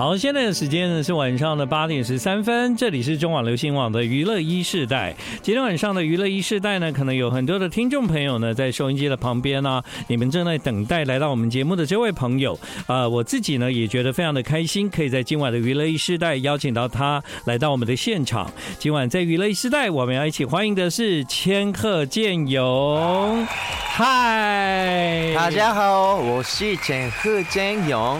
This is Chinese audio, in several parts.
好，现在的时间呢是晚上的八点十三分，这里是中网流行网的娱乐一世代。今天晚上的娱乐一世代呢，可能有很多的听众朋友呢在收音机的旁边呢，你们正在等待来到我们节目的这位朋友。呃，我自己呢也觉得非常的开心，可以在今晚的娱乐一世代邀请到他来到我们的现场。今晚在娱乐一世代，我们要一起欢迎的是千鹤健勇。嗨，大家好，我是千鹤健勇。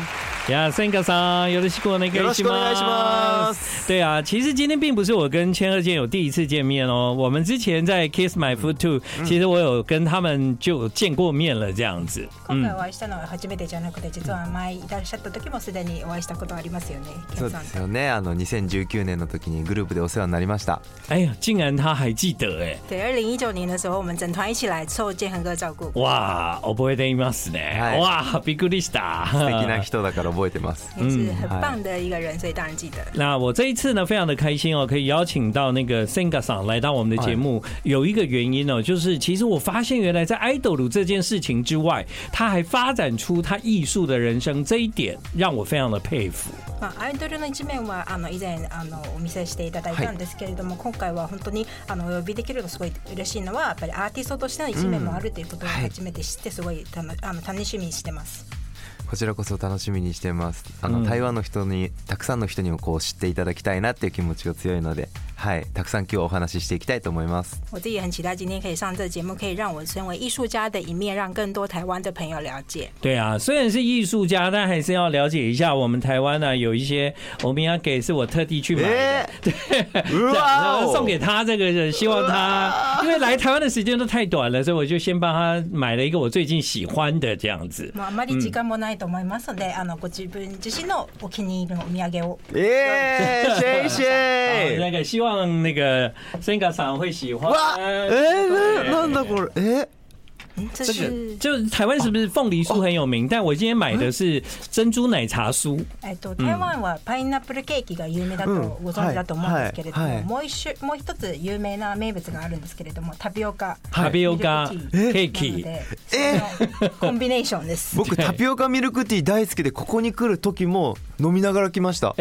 い呀，森哥さん，よろしくお願いします。よろしくお願いします。对啊，其实今天并不是我跟千鹤健有第一次见面哦，我们之前在 Kiss My Food Two，、嗯、其实我有跟他们就见过面了，这样子。今回お会いしたのは初めてじゃなくて、実は前いらっしゃった時もすでにお会いしたことありますよね。そうですよね。あの2019年の時にグループでお世話になりました。哎呀，竟然他还记得哎。对，年的时候，我们整团一起来受健哥照顾。哇，覚えていますね。い、哇，びっくりした。素敵な人だから。也是很棒的一个人，所以当然记得。那我这一次呢，非常的开心哦，可以邀请到那个 Singa 桑来到我们的节目。有一个原因哦，就是其实我发现原来在 idol 这件事情之外，他还发展出他艺术的人生，这一点让我非常的佩服。まあ idol の一面はあの以前あのお見せしていただいたんですけれども、今回は本当にあの呼びできるのすごい嬉しいのはやっぱり artist としての一面もあるということを初めて知ってすごい楽しみにしてます。こちらこそ楽しみにしてますあの、うん、台湾の人にたくさんの人にもこう知っていただきたいなっていう気持ちが強いのでい、たくさん今日お話ししていきたいと思います。我自己很期待今天可以上这节目，可以让我身为艺术家的一面，让更多台湾的朋友了解。对啊，虽然是艺术家，但还是要了解一下我们台湾呢有一些。我们要给是我特地去买的，对，送给他这个，希望他因为来台湾的时间都太短了，所以我就先帮他买了一个我最近喜欢的这样子。あまり時間もないと思いますので、あのご自分自身のお気に入りのお土産を。那个希望。放那个声卡厂会喜欢。哇！那那那だこ哎。这个就台湾是不是凤梨酥很有名？但我今天买的是珍珠奶茶酥。と台湾はパイナップルケーキが有名だとご存知だと思うんですけれども、もう一種もう一つ有名な名物があるんですけれども、タピオカタピオカケーキコンビネーションです。僕タピオカミルクティー大好きでここに来る時も飲みながら来ました。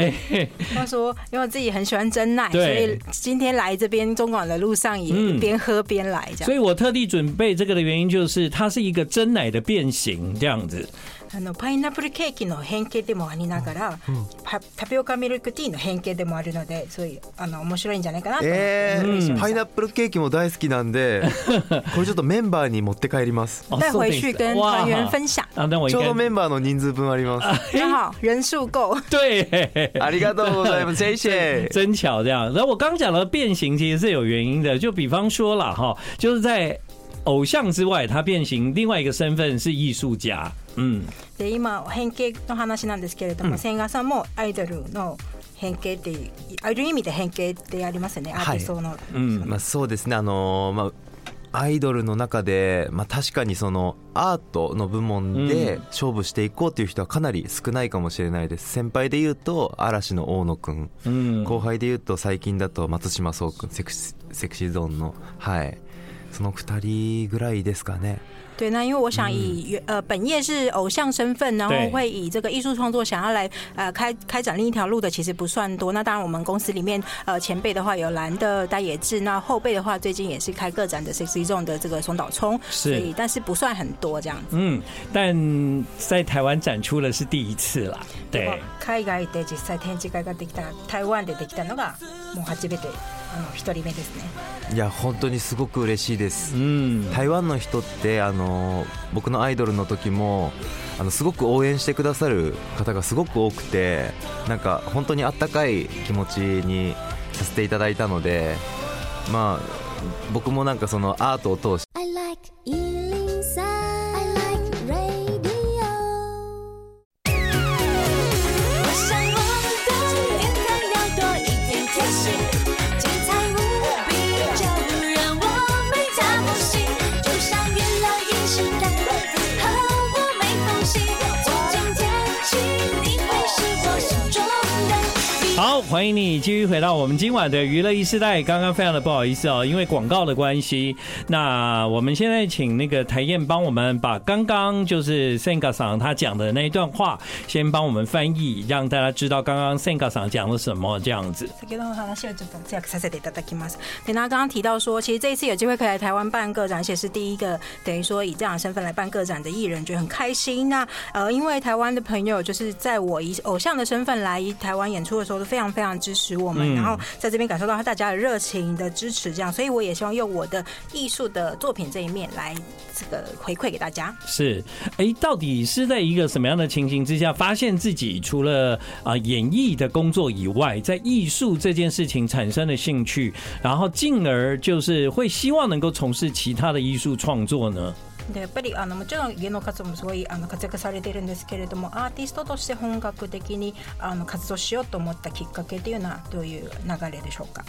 他说因为自己很喜欢真奶，所以今天来这边中港的路上也边喝边来。所以我特地准备这个的原因就是。就是它是一个真奶的变形这样子。あのパイナップルケーキの変形でもありながら、うん、タピオカミルクティーの変形でもあるので、そういうあの面白いんじゃないかなと思って、えーうん、パイナップルケーキも大好きなんで、これちょっとメンバーに持って帰ります。带回ちょうどメンバーの人数分あります。刚好人数够。对，ありがとうございます。谢谢。真巧这样。然后我刚讲了变形其实是有原因的，就比方说了哈，就是在。偶像之外，他变形另外一个身份是艺术家。嗯。で今変形の話なんですけれども、千賀さんもアイドルの変形っていうある意味で変形ってありますよね。アーティストの。はい、うん。まあそうですね。あのー、まあ。アイドルの中で、まあ、確かにそのアートの部門で勝負していこうという人はかなり少ないかもしれないです先輩でいうと嵐の大野くん、うん、後輩でいうと最近だと松島聡くんセクシセクシーゾーンのはいその二人ぐらいですかね。对，那因为我想以呃本业是偶像身份，然后会以这个艺术创作想要来呃开开展另一条路的，其实不算多。那当然我们公司里面呃前辈的话有蓝的大野智，那后辈的话最近也是开个展的，Sixty 是石冢的这个松岛聪。是。但是不算很多这样子。嗯，但在台湾展出的是第一次啦。对。開いがで、吉三天津開いたきた台湾でできたのがもう初めて。あの1人目ですねいや本当にすごく嬉しいです、うん、台湾の人ってあの僕のアイドルの時もあのすごく応援してくださる方がすごく多くてなんか本当にあったかい気持ちにさせていただいたのでまあ僕もなんかそのアートを通して好，欢迎你继续回到我们今晚的娱乐一世代。刚刚非常的不好意思哦，因为广告的关系，那我们现在请那个台燕帮我们把刚刚就是 s e n g a 上他讲的那一段话，先帮我们翻译，让大家知道刚刚 s e n g a 上讲了什么这样子。大家刚刚提到说，其实这一次有机会可以来台湾办个展，而且是第一个等于说以这样的身份来办个展的艺人，就很开心。那呃，因为台湾的朋友，就是在我以偶像的身份来台湾演出的时候。非常非常支持我们，然后在这边感受到大家的热情的支持，这样，所以我也希望用我的艺术的作品这一面来这个回馈给大家。是，哎，到底是在一个什么样的情形之下，发现自己除了啊演艺的工作以外，在艺术这件事情产生了兴趣，然后进而就是会希望能够从事其他的艺术创作呢？でやっぱりあのもちろん芸能活動もすごいあの活躍されてるんですけれどもアーティストとして本格的にあの活動しようと思ったきっかけというのはどういう流れでしょうか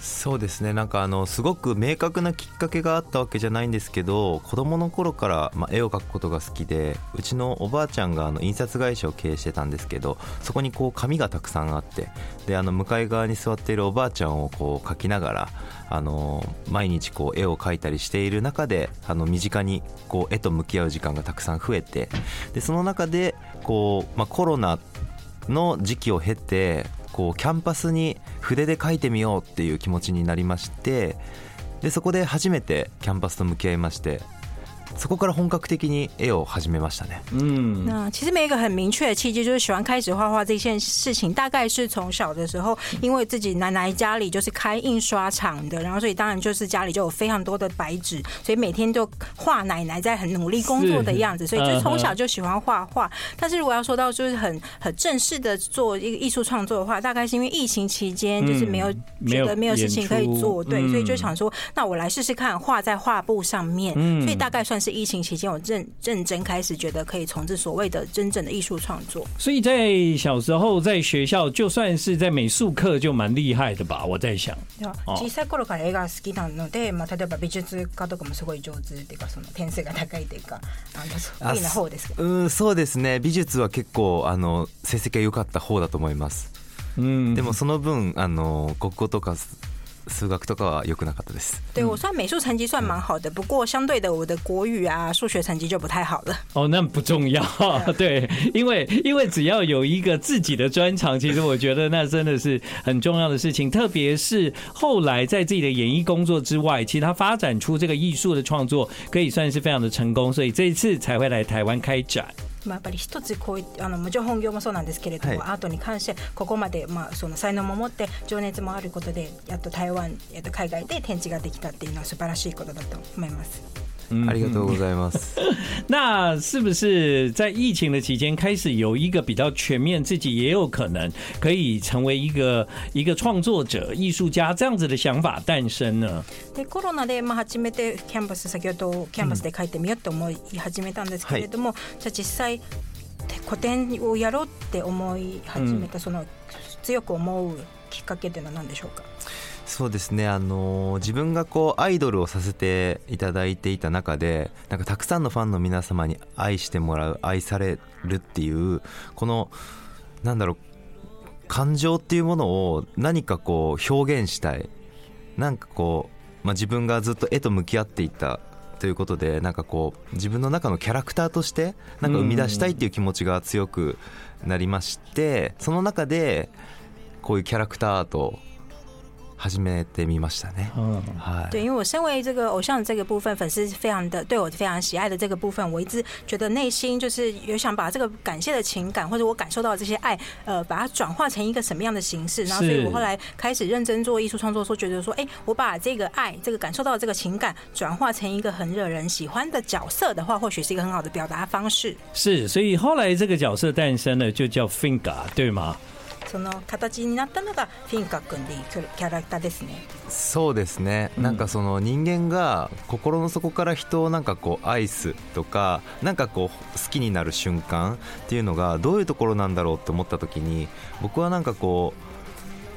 そうですねなんかあのすごく明確なきっかけがあったわけじゃないんですけど子どもの頃から、ま絵を描くことが好きでうちのおばあちゃんがあの印刷会社を経営してたんですけどそこにこう紙がたくさんあってであの向かい側に座っているおばあちゃんをこう描きながらあの毎日こう絵を描いたりしている中であの身近にこう絵と向き合う時間がたくさん増えてでその中でこう、まあ、コロナの時期を経てこうキャンパスに筆で書いてみようっていう気持ちになりましてでそこで初めてキャンパスと向き合いましてそこから本格的に絵を始めましたね。那其实没有一个很明确的契机，就是喜欢开始画画这件事情，大概是从小的时候，因为自己奶奶家里就是开印刷厂的，然后所以当然就是家里就有非常多的白纸，所以每天就画奶奶在很努力工作的样子，所以就从小就喜欢画画。但是如果要说到就是很很正式的做一个艺术创作的话，大概是因为疫情期间就是没有觉得没有事情可以做，对，所以就想说，那我来试试看画在画布上面，所以大概算。算是疫情期间我认认真开始觉得可以从事所谓的真正的艺术创作。所以在小时候在学校，就算是在美术课就蛮厉害的吧？我在想。小さい頃から好きなので、まあ例えば美術家とかもすごい上手っていうかその点数が高いというか、あのな方です。うん、そうですね。美術は結構あの成績が良かった方だと思います。うん、でもその分あの国語とか数学とかは良くなかったです。对我算美术成绩算蛮好的，不过相对的我的国语啊、数学成绩就不太好了。哦，那不重要。对，因为因为只要有一个自己的专长，其实我觉得那真的是很重要的事情。特别是后来在自己的演艺工作之外，其实他发展出这个艺术的创作，可以算是非常的成功，所以这一次才会来台湾开展。まあ、やっぱり一つこういあの情本業もそうなんですけれども、はい、アートに関してここまで、まあ、その才能も持って情熱もあることでやっと台湾、えっと、海外で展示ができたっていうのは素晴らしいことだと思います。ありがとうございます。那是不是在疫情的期间开始有一个比较全面，自己也有可能可以成为一个一个创作者、艺术家这样子的想法诞生呢？でコロナでまあ初めてキャンバス先ほどキャンバスで書いてみようと思い始めたんですけれども、じゃあ実際古典をやろうって思い始めた、その強く思うきっかけというのは何でしょうか？そうですね、あの自分がこうアイドルをさせていただいていた中でなんかたくさんのファンの皆様に愛してもらう愛されるっていうこのなんだろう感情っていうものを何かこう表現したいなんかこう、まあ、自分がずっと絵と向き合っていたということでなんかこう自分の中のキャラクターとしてなんか生み出したいっていう気持ちが強くなりましてその中でこういうキャラクターと始めてみましたね。对，因为我身为这个偶像这个部分，粉丝非常的对我非常喜爱的这个部分，我一直觉得内心就是有想把这个感谢的情感，或者我感受到这些爱，呃，把它转化成一个什么样的形式？然后，所以我后来开始认真做艺术创作，说觉得说，哎，我把这个爱，这个感受到这个情感，转化成一个很惹人喜欢的角色的话，或许是一个很好的表达方式。是，所以后来这个角色诞生了，就叫 Finger，对吗？その形になったのがフィンカ君でいうキャラクターですねそうですね、なんかその人間が心の底から人をなんかこう愛すとかなんかこう好きになる瞬間っていうのがどういうところなんだろうって思った時に僕はなんかこう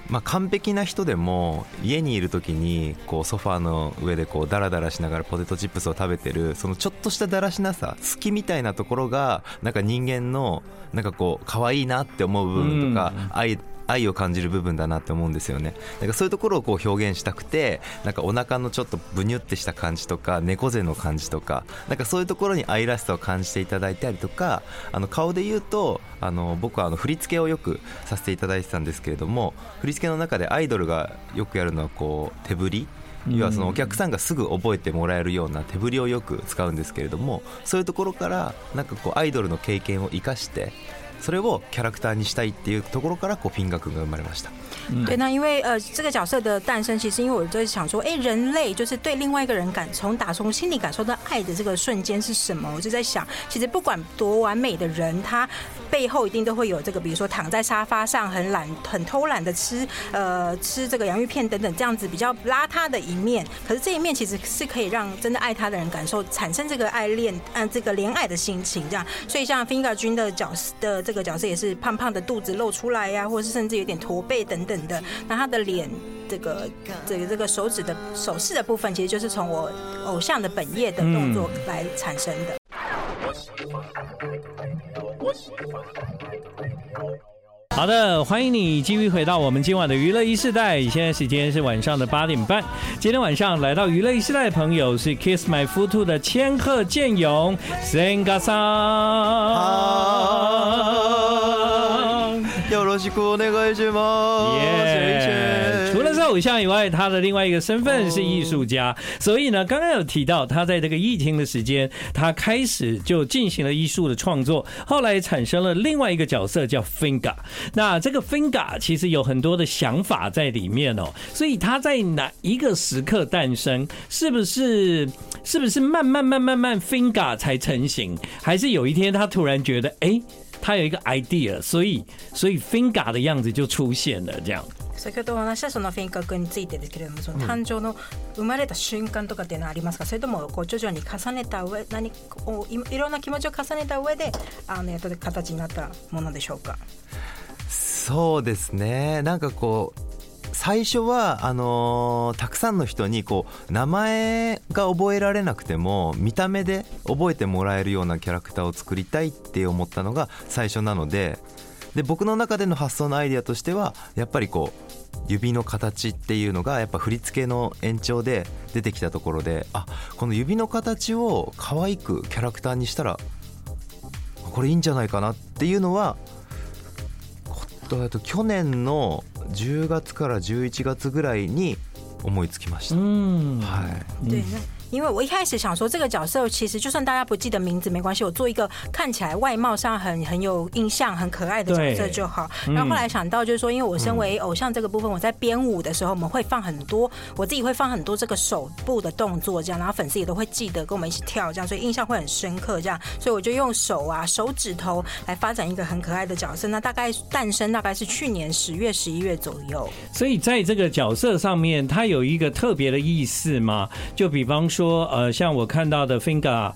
まあ、完璧な人でも家にいる時にこうソファーの上でこうダラダラしながらポテトチップスを食べてるそのちょっとしただらしなさ好きみたいなところがなんか人間のなんかこう可愛いなって思う部分とか愛愛を感じる部分だなって思うんですよねなんかそういうところをこう表現したくてなんかお腹のちょっとブニュってした感じとか猫背の感じとかなんかそういうところに愛らしさを感じていただいたりとかあの顔で言うとあの僕はあの振り付けをよくさせていただいてたんですけれども振り付けの中でアイドルがよくやるのはこう手振り要はそのお客さんがすぐ覚えてもらえるような手振りをよく使うんですけれどもそういうところからなんかこうアイドルの経験を生かしてそれをキャラクターにしたいっていうところから、こうフィンガ君が生まれました。对，那因为呃，这个角色的诞生，其实因为我在想说，哎，人类就是对另外一个人感，从打从心里感受到爱的这个瞬间是什么？我就在想，其实不管多完美的人，他。背后一定都会有这个，比如说躺在沙发上很懒、很偷懒的吃，呃，吃这个洋芋片等等，这样子比较邋遢的一面。可是这一面其实是可以让真的爱他的人感受、产生这个爱恋、嗯，这个怜爱的心情，这样。所以像 Finger j 的角色的这个角色也是胖胖的肚子露出来呀，或者是甚至有点驼背等等的。那他的脸，这个这个这个手指的手势的部分，其实就是从我偶像的本业的动作来产生的。好的，欢迎你继续回到我们今晚的娱乐一世代。现在时间是晚上的八点半。今天晚上来到娱乐一世代的朋友是 Kiss My Foot Two 的千鹤剑勇，森加桑。要努力去，那个什么。耶！除了是偶像以外，他的另外一个身份是艺术家。所以呢，刚刚有提到，他在这个疫情的时间，他开始就进行了艺术的创作。后来产生了另外一个角色叫 Finger。那这个 Finger 其实有很多的想法在里面哦。所以他在哪一个时刻诞生？是不是？是不是慢慢慢慢慢 Finger 才成型？还是有一天他突然觉得，哎？他有一个 idea，所以所以 Finga 的样子就出現了这样。先ほどお話したそのフィンカ君についてですけれども、その誕生の生まれた瞬間とかっていうのはありますか、それともこう徐々に重ねた上、何をいろんな気持ちを重ねた上で、あのやっと形になったものでしょうか。そうですね。なんかこう。最初はあのーたくさんの人にこう名前が覚えられなくても見た目で覚えてもらえるようなキャラクターを作りたいって思ったのが最初なのでで僕の中での発想のアイデアとしてはやっぱりこう指の形っていうのがやっぱ振り付けの延長で出てきたところであこの指の形を可愛くキャラクターにしたらこれいいんじゃないかなっていうのは去年の10月から11月ぐらいに思いつきました。はい、で因为我一开始想说，这个角色其实就算大家不记得名字没关系，我做一个看起来外貌上很很有印象、很可爱的角色就好。然后后来想到就是说，因为我身为偶像这个部分，我在编舞的时候，我们会放很多，我自己会放很多这个手部的动作，这样，然后粉丝也都会记得跟我们一起跳，这样，所以印象会很深刻，这样。所以我就用手啊、手指头来发展一个很可爱的角色。那大概诞生大概是去年十月、十一月左右。所以在这个角色上面，它有一个特别的意思吗？就比方说。说，呃，像我看到的 Finger，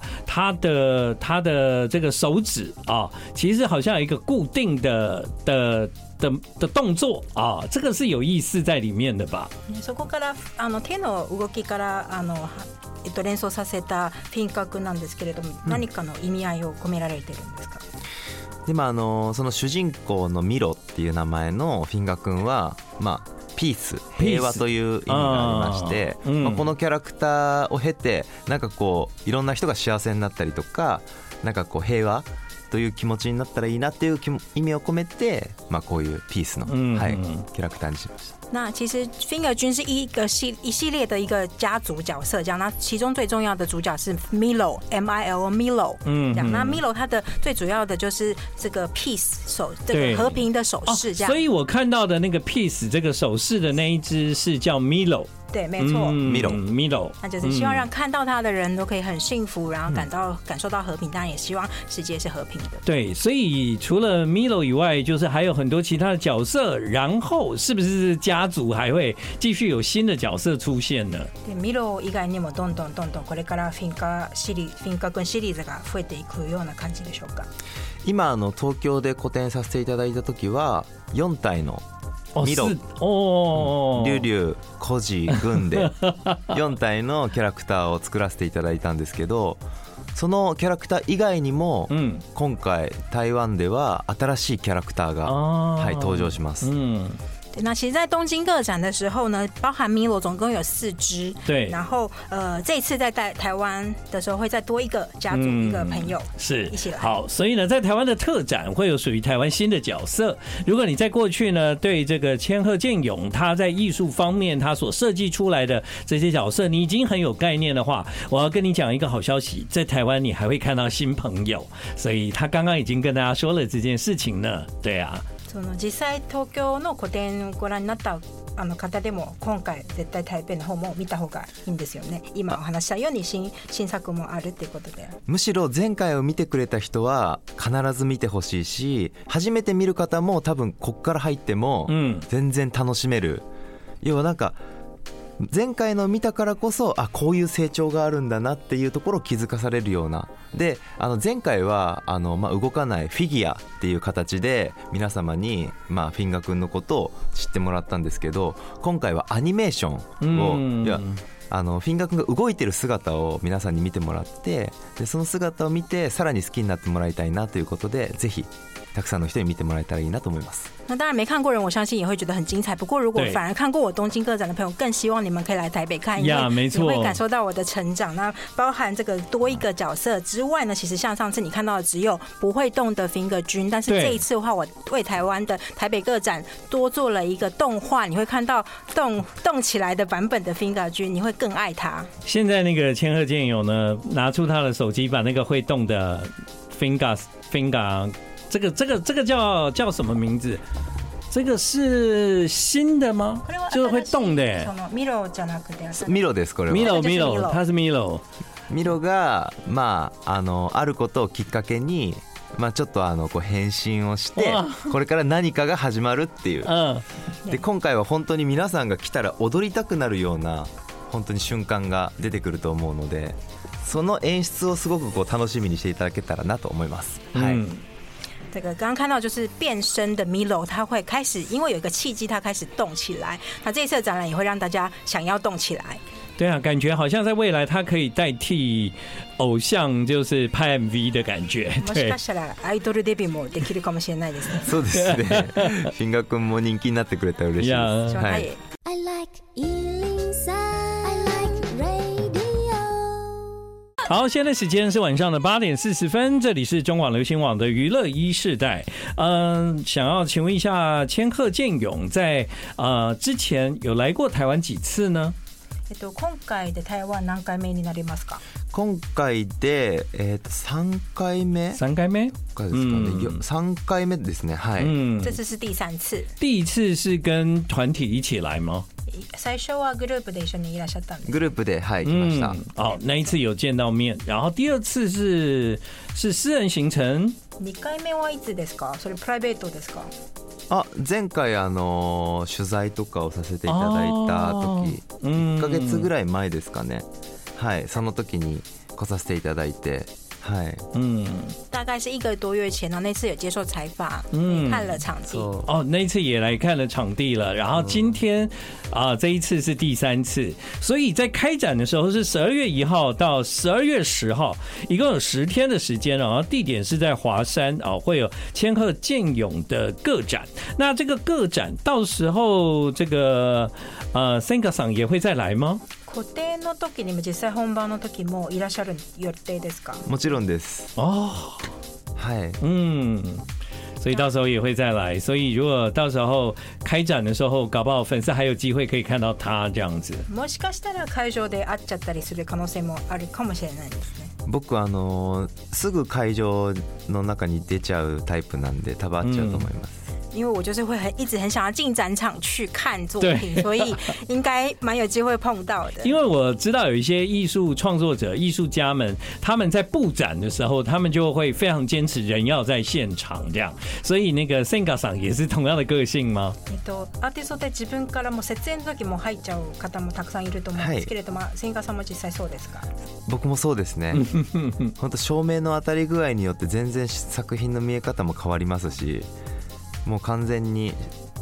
的的这个手指啊，其实好像有一个固定的的。的的作啊、哦，这个是有意思在里面的吧？そこからあの手の動きからあのえっと連想させた品格なんですけれども、う何かの意味合いを込められてるんですか？あのその主人公のミロっていう名前のフィンガ君はまあピース平和という意味がありまして、うん、まあ、このキャラクターを経てなんかこういろんな人が幸せになったりとかなんかこう平和という気持ちになったらいいなっていう意味を込めて、まあこういうピースの、嗯、はいキャラクターにしました。那其实 Finger 君是一个系一系列的一个家族角色，这样。那其中最重要的主角是 Milo M I L Milo，嗯，这样。那 Milo 他的最主要的就是这个 peace 手，这个和平的手势，这样、哦。所以我看到的那个 peace 这个手势的那一只是叫 Milo。对，没错 m i l e m i l e 那就是希望让看到他的人都可以很幸福，然后感到感受到和平，当然也希望世界是和平的。对，所以除了 m i l e 以外，就是还有很多其他的角色，然后是不是家族还会继续有新的角色出现呢？Milo 以外にもどんどんどんどんこれからフィンカシリ、フィンカくんシリーズが増えていくような感じでしょうか？今の東京で個展させていただいた時は四体の。ミロリュウリュウコジグンで4 体のキャラクターを作らせていただいたんですけどそのキャラクター以外にも、今回台湾では新しいキャラクターが、はい、登場します。うん那其实，在东京个展的时候呢，包含米罗总共有四只。对。然后，呃，这次在在台湾的时候会再多一个家族一个朋友，是一起来。好，所以呢，在台湾的特展会有属于台湾新的角色。如果你在过去呢对这个千鹤健勇他在艺术方面他所设计出来的这些角色，你已经很有概念的话，我要跟你讲一个好消息，在台湾你还会看到新朋友。所以他刚刚已经跟大家说了这件事情呢，对啊。その実際東京の個展をご覧になったあの方でも今回絶対台北の方も見た方がいいんですよね今お話したように新新作もあるっていうことでむしろ前回を見てくれた人は必ず見てほしいし初めて見る方も多分こっから入っても全然楽しめる、うん、要はなんか前回の見たからこそあこういう成長があるんだなっていうところを気づかされるようなであの前回はあの、まあ、動かないフィギュアっていう形で皆様に、まあ、フィンガ君のことを知ってもらったんですけど今回はアニメーションをいやあのフィンガ君が動いてる姿を皆さんに見てもらってでその姿を見てさらに好きになってもらいたいなということでぜひたくさんの人に見てもらえたらいいなと思います。那当然没看过人，我相信也会觉得很精彩。不过如果反而看过我东京个展的朋友，更希望你们可以来台北看，因为你会感受到我的成长。那包含这个多一个角色之外呢，其实像上次你看到的只有不会动的 Finger 君，但是这一次的话，我为台湾的台北个展多做了一个动画，你会看到动动起来的版本的 Finger 君，你会更爱它。现在那个千鹤剑友呢，拿出他的手机，把那个会动的 Finger Finger。这个这个这个叫叫什么名字？这个是新的吗？就是会动的。ミロじゃなくて、ですこれは。ミロミロ、它是ミロ。ミロがまああのあることをきっかけに。まあ、ちょっとあのこう返信をしてこれから何かが始まるっていうで今回は本当に皆さんが来たら踊りたくなるような本当に瞬間が出てくると思うのでその演出をすごくこう楽しみにしていただけたらなと思います。はい、这个刚刚看到就是变身的 Milo，他会开始，因为有一个契机，他开始动起来。那这一次的展览也会让大家想要动起来。对啊，感觉好像在未来他可以代替偶像，就是拍 MV 的感觉。もしかしたらアイドルデビューもできるかもしれないですね。そうですね。も人気になってくれたら嬉しいです好，现在时间是晚上的八点四十分，这里是中广流行网的娱乐一世代。嗯，想要请问一下千鹤健勇，在呃之前有来过台湾几次呢？えと今回で台湾何回目になりますか？今回でえ三回目。三回目？三回目ですね。はい。嗯，这次是第三次。第一次是跟团体一起来吗？最初はグループで一緒にいらっしゃったんですグループではい来ました。哦，那一次有见到面，然后第二次是是私人行程。二回目はいつですか？それプライベートですか？あ前回あの取材とかをさせていただいた時1か月ぐらい前ですかねはいその時に来させていただいて嗨，嗯，大概是一个多月前呢，那次也接受采访，嗯，看了场地哦，那一次也来看了场地了，然后今天啊，这一次是第三次，所以在开展的时候是十二月一号到十二月十号，一共有十天的时间然后地点是在华山啊，会有千鹤健勇的个展，那这个个展到时候这个呃，Singa s n 也会再来吗？固定の時にも実際本番の時もいらっしゃる予定ですか？もちろんです。ああ、はい。ん。所以到时候也会再来，所以如果到时候开展的时候，搞不好粉丝还有机会可以看到他这样子。もしかしたら会場で会っちゃったりする可能性もあるかもしれないですね。僕あのすぐ会場の中に出ちゃうタイプなんで、多分会っちゃうと思います。うん因为我就是会很一直很想要进展场去看作品，所以应该蛮有机会碰到的。因为我知道有一些艺术创作者、艺术家们，他们在布展的时候，他们就会非常坚持人要在现场这样。所以那个森冈さ上也是同样的个性吗？アーティストで自分からも説演の時も入っちゃう方もたくさんいると思いますけれど、まあ森さんも実際そうですか？僕もそうですね。本当照明の当たり具合によって全然作品の見え方も変わりますし。もう完全に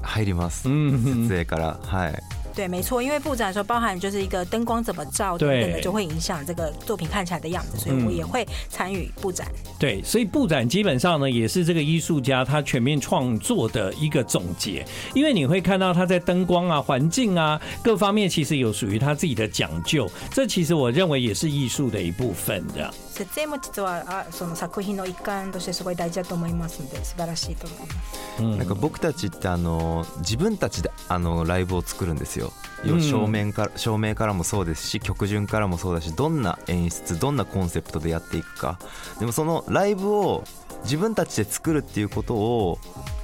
入ります。嗯嗯，から、はい。对，没错，因为布展的时候包含就是一个灯光怎么照，真的就会影响这个作品看起来的样子，所以我也会参与布展。对，所以布展基本上呢，也是这个艺术家他全面创作的一个总结。因为你会看到他在灯光啊、环境啊各方面，其实有属于他自己的讲究。这其实我认为也是艺术的一部分的。設営も実はあその作品の一環としてすごい大事だと思いますので素晴らしいと思います、うん、なんか僕たちってあの自分たちであのライブを作るんですよ照明から照明からもそうですし曲順からもそうだしどんな演出どんなコンセプトでやっていくかでもそのライブを自分たちで作るっていうことを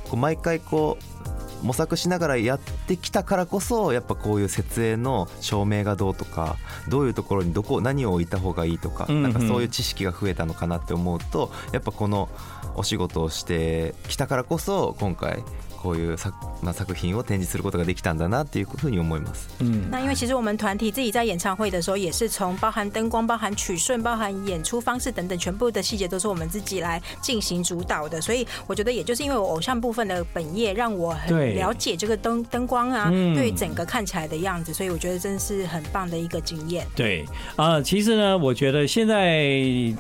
こう毎回こう模索しながらやってきたからこそやっぱこういう設営の照明がどうとかどういうところにどこ何を置いた方がいいとか、なんかそういう知識が増えたのかなって思うとやっぱこのお仕事をしてきたからこそ今回こういう作まあ作品を展示することができたんだなっていうふうに思います。那因为其实我们团体自己在演唱会的时候，也是从包含灯光、包含曲顺、包含演出方式等等，全部的细节都是我们自己来进行主导的。所以我觉得，也就是因为我偶像部分的本业，让我了解这个灯灯光啊，对整个看起来的样子。所以我觉得真是很棒的一个经验。对啊，其实呢，我觉得现在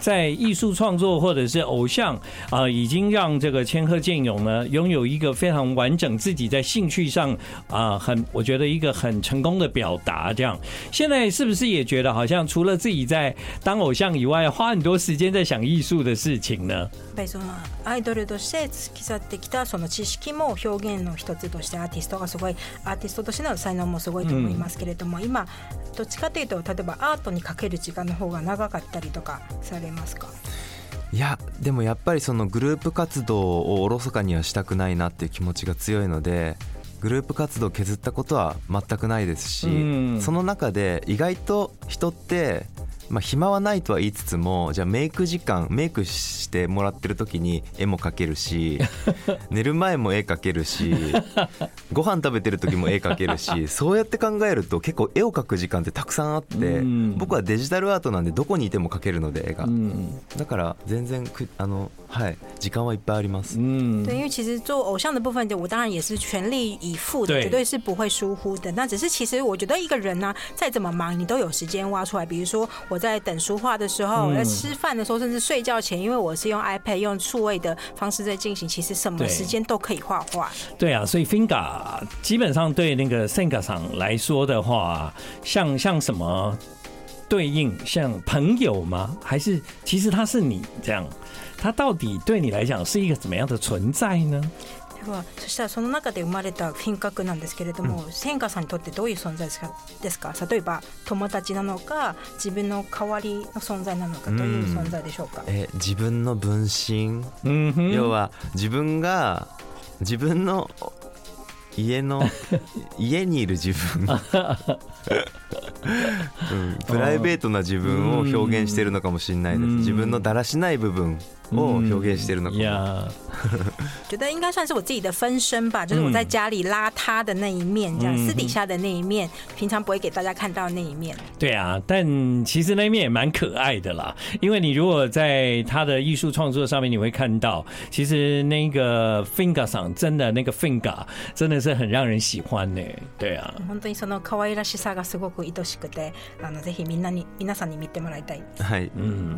在艺术创作或者是偶像啊，已经让这个千鹤健勇呢拥有一个非常完整自己在兴趣上啊，很我觉得一个很成功的表达这样。现在是不是也觉得好像除了自己在当偶像以外，花很多时间在想艺术的事情呢？アイドルとして引き立ってきたその知識も表現の一つとしてアーティストがすごいアーティストとしての才能もすごいと思いますけれども、今どっちかというと例えばアートにかける時間の方が長かったりとかされますか？いやでもやっぱりそのグループ活動をおろそかにはしたくないなっていう気持ちが強いのでグループ活動を削ったことは全くないですし、その中で意外と人ってまあ、暇はないとは言いつつもじゃあメイク時間メイクしてもらってる時に絵も描けるし 寝る前も絵描けるしご飯食べてる時も絵描けるしそうやって考えると結構絵を描く時間ってたくさんあって僕はデジタルアートなんでどこにいても描けるので絵がだから全然あの是，时间会一把あ嗯，对，因为其实做偶像的部分，我当然也是全力以赴的，绝对是不会疏忽的。那只是其实我觉得一个人呢，再怎么忙，你都有时间挖出来。比如说我在等书画的时候，我在吃饭的时候，甚至睡觉前，因为我是用 iPad 用触绘的方式在进行，其实什么时间都可以画画。对啊，所以 Finger 基本上对那个 s h i n g e r 上来说的话，像像什么对应，像朋友吗？还是其实他是你这样？它到底对你来讲是一个怎么样的存在呢？ではそしたらその中で生まれた品格なんですけれども、うん、千華さんにとってどういう存在ですかですか例えば友達なのか自分の代わりの存在なのかどういう存在でしょうか、うん、え自分の分身、うん、要は自分が自分の家の 家にいる自分、うん、プライベートな自分を表現しているのかもしれないです自分のだらしない部分哦，表现してるの。呀，觉得应该算是我自己的分身吧，就是我在家里邋遢的那一面，这样私底下的那一面，平常不会给大家看到那一面。对啊，但其实那一面也蛮可爱的啦，因为你如果在他的艺术创作上面，你会看到，其实那个 finger 上真的那个 finger 真的是很让人喜欢的。对啊，本当にその可愛らしさがすごく愛しくて、あのぜひみんなに皆さんに見てもらいたい。はい、う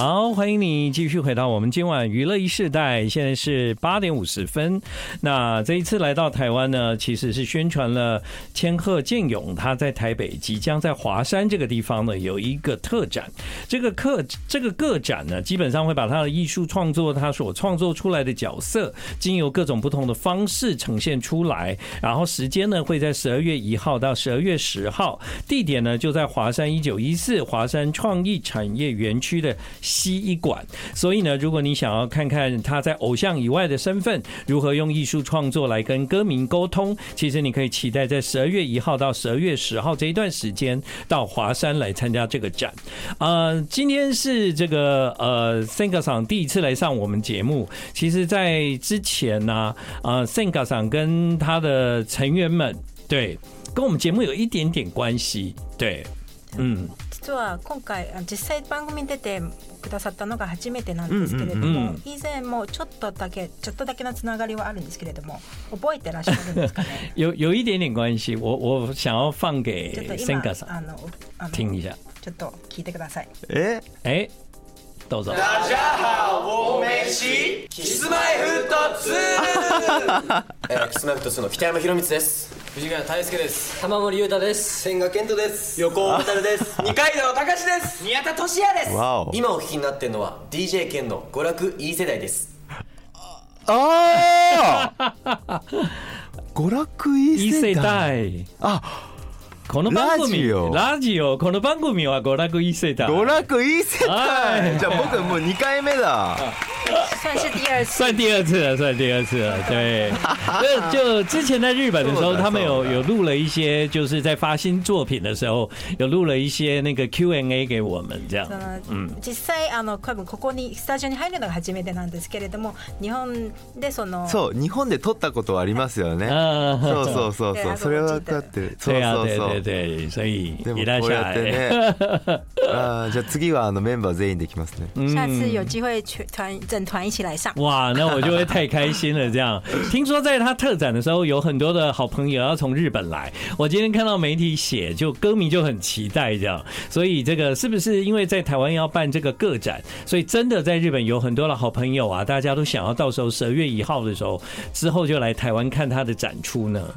好，欢迎你继续回到我们今晚娱乐一世代。现在是八点五十分。那这一次来到台湾呢，其实是宣传了千鹤健勇，他在台北即将在华山这个地方呢有一个特展。这个个这个个展呢，基本上会把他的艺术创作，他所创作出来的角色，经由各种不同的方式呈现出来。然后时间呢会在十二月一号到十二月十号，地点呢就在华山一九一四华山创意产业园区的。西医馆，所以呢，如果你想要看看他在偶像以外的身份，如何用艺术创作来跟歌迷沟通，其实你可以期待在十二月一号到十二月十号这一段时间到华山来参加这个展。呃，今天是这个呃，thinker 上第一次来上我们节目。其实，在之前呢，啊，thinker 上跟他的成员们，对，跟我们节目有一点点关系。对，嗯。実は今回実際番組に出てくださったのが初めてなんですけれども、うんうんうん、以前もちょっとだけちょっとだけのつながりはあるんですけれども覚えてらっしゃるんですかね有有一点点关系我我想要放给千佳さんあのあの听一下ちょっと聞いてくださいええどうぞ大家好 えー、キスマフトスの北山宏光です藤川大輔です玉森裕太です千賀健人です横尾蛍です 二階堂隆です宮田俊哉です今お聞きになってるのは DJ 健の娯楽 E 世代ですああ 娯楽 E 世代あこの番組ラジオラジオこの番組は娯楽いい世娯楽いい世代じゃあ僕もう2回目だ算是第二次，算第二次了，算第二次了。对，就之前在日本的时候，他们有有录了一些，就是在发新作品的时候，有录了一些那个 Q&A 给我们这样。嗯、実際あの多分ここにスタジオに入るのが初めてなんですけれども、日本でそのそう日本で撮ったことはありますよね。そうそうそうそう、それはい。ってそうそうそう。对，所以。那么，这 样下次有机会全团整团一起来上。哇，那我就会太开心了。这样，听说在他特展的时候，有很多的好朋友要从日本来。我今天看到媒体写，就歌迷就很期待这样。所以，这个是不是因为在台湾要办这个个展，所以真的在日本有很多的好朋友啊，大家都想要到时候十二月一号的时候之后就来台湾看他的展出呢？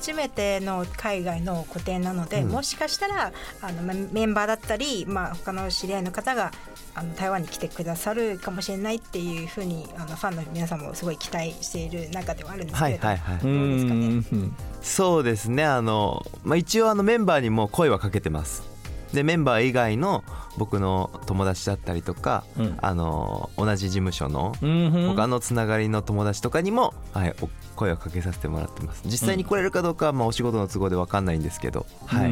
初めての海外の。見なので、うん、もしかしたらあの、ま、メンバーだったり、まあ、他の知り合いの方があの台湾に来てくださるかもしれないっていうふうにあのファンの皆さんもすごい期待している中ではあるんですけど、はいはいはい、どうですかね。そうですねあの、まあ、一応あのメンバーにも声はかけてます。でメンバー以外の僕の友達だったりとか、うん、あの同じ事務所の他のつながりの友達とかにも、はい、声かけさせてもらってます。実際に来れるかどうか、まあお仕事の都合でわかんないんですけど、はい。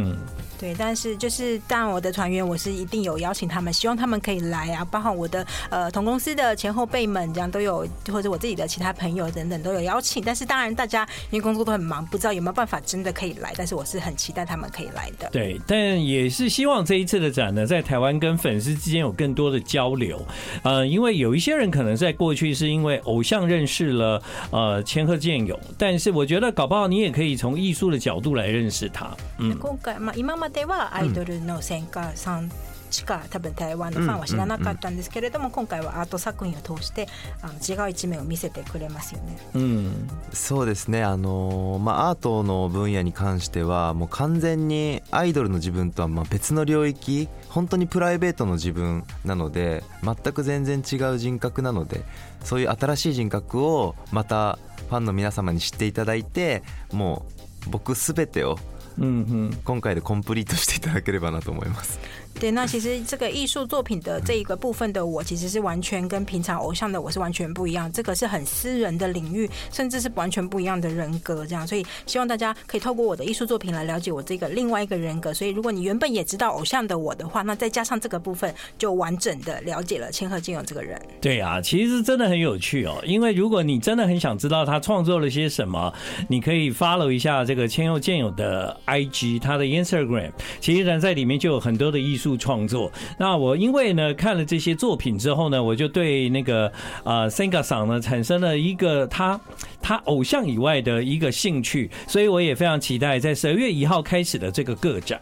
对，但是就是，但我的团员我是一定有邀请他们，希望他们可以来啊。包括我的呃同公司的前后辈们，这样都有，或者我自己的其他朋友等等都有邀请。但是当然大家因为工作都很忙，不知道有没有办法真的可以来。但是我是很期待他们可以来的。对，但也是希望这一次的展呢，在台湾跟粉丝之间有更多的交流。呃，因为有一些人可能在过去是因为偶像认识了呃千鹤建。现有，但是我觉得搞不好你也可以从艺术的角度来认识它。嗯，今回まあ今まではアイドルの選科さんしか多分台湾のファンは知らなかったんですけれども、今回はアート作品を通してあの違う一面を見せてくれますよね。うん、そうですね。あのまあアートの分野に関してはもう完全にアイドルの自分とはまあ別の領域、本当にプライベートの自分なので全く全然違う人格なので、そういう新しい人格をまたファンの皆様に知っていただいてもう僕全てを今回でコンプリートしていただければなと思います。对，那其实这个艺术作品的这一个部分的我，其实是完全跟平常偶像的我是完全不一样，这个是很私人的领域，甚至是完全不一样的人格这样。所以，希望大家可以透过我的艺术作品来了解我这个另外一个人格。所以，如果你原本也知道偶像的我的话，那再加上这个部分，就完整的了解了千鹤建友这个人。对啊，其实真的很有趣哦，因为如果你真的很想知道他创作了些什么，你可以 follow 一下这个千鹤建友的 IG，他的 Instagram，其实呢，在里面就有很多的艺术。创作。那我因为呢看了这些作品之后呢，我就对那个呃 s i n k a 桑呢产生了一个他他偶像以外的一个兴趣，所以我也非常期待在十二月一号开始的这个个展。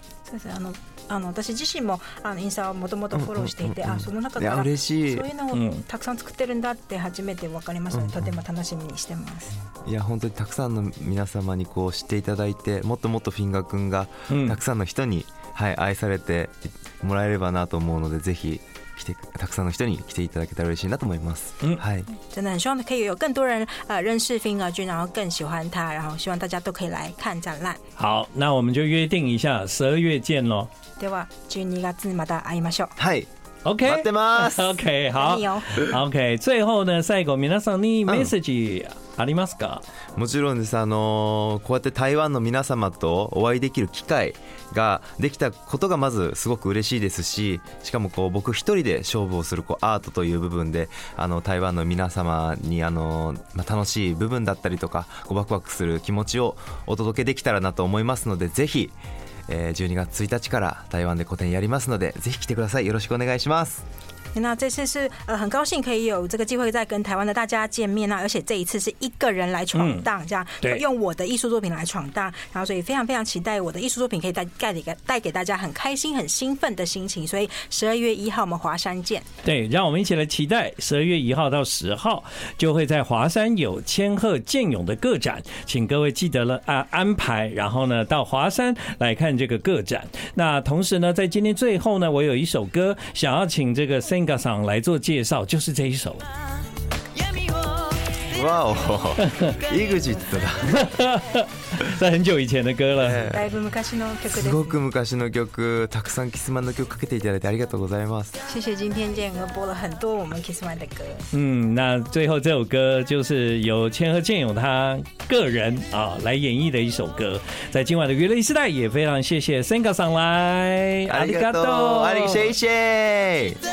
あの私自身もあのインスタをもともとフォローしていて、あその中からそういうのをたくさん作ってるんだって初めて分かりましたので、とても楽しみにしてます。いや本当にたくさんの皆様にこう知っていただいてもっともっとフィンガー君がたくさんの人に、はい、愛されてもらえればなと思うのでぜひてたくさんの人に来ていただけたら嬉しいなと思います。はい。真的很希望可以有更多人呃认识 Finger 君，然后更喜欢他，然后希望大家都可以来看展览。好，那我们就约定一下，十二月见喽。では月また会いましょう。はい。OK，待ってます OK，好 o k 最后呢，ありますかもちろんです、あのー、こうやって台湾の皆様とお会いできる機会ができたことがまずすごく嬉しいですししかもこう僕一人で勝負をするこうアートという部分であの台湾の皆様に、あのー、まあ、楽しい部分だったりとかこうワクワクする気持ちをお届けできたらなと思いますのでぜひえ12月1日から台湾で個展やりますのでぜひ来てくださいよろしくお願いします那这次是呃很高兴可以有这个机会再跟台湾的大家见面啊，而且这一次是一个人来闯荡这样，对用我的艺术作品来闯荡，然后所以非常非常期待我的艺术作品可以带带给带给大家很开心、很兴奋的心情。所以十二月一号我们华山见。对，让我们一起来期待十二月一号到十号就会在华山有千鹤剑勇的个展，请各位记得了啊安排，然后呢到华山来看这个个展。那同时呢，在今天最后呢，我有一首歌想要请这个 Sing。上来做介绍，就是这一首。哇哦，一个在很久以前的歌了。すごく昔の曲、たくさんキスマンの曲かけていただいてありがとうございます。谢谢今天建和播了很多我们 s スマン的歌。嗯，那最后这首歌就是由千和建勇他个人啊来演绎的一首歌，在今晚的娱乐时代也非常谢谢森哥上来，アリガト、アリシェ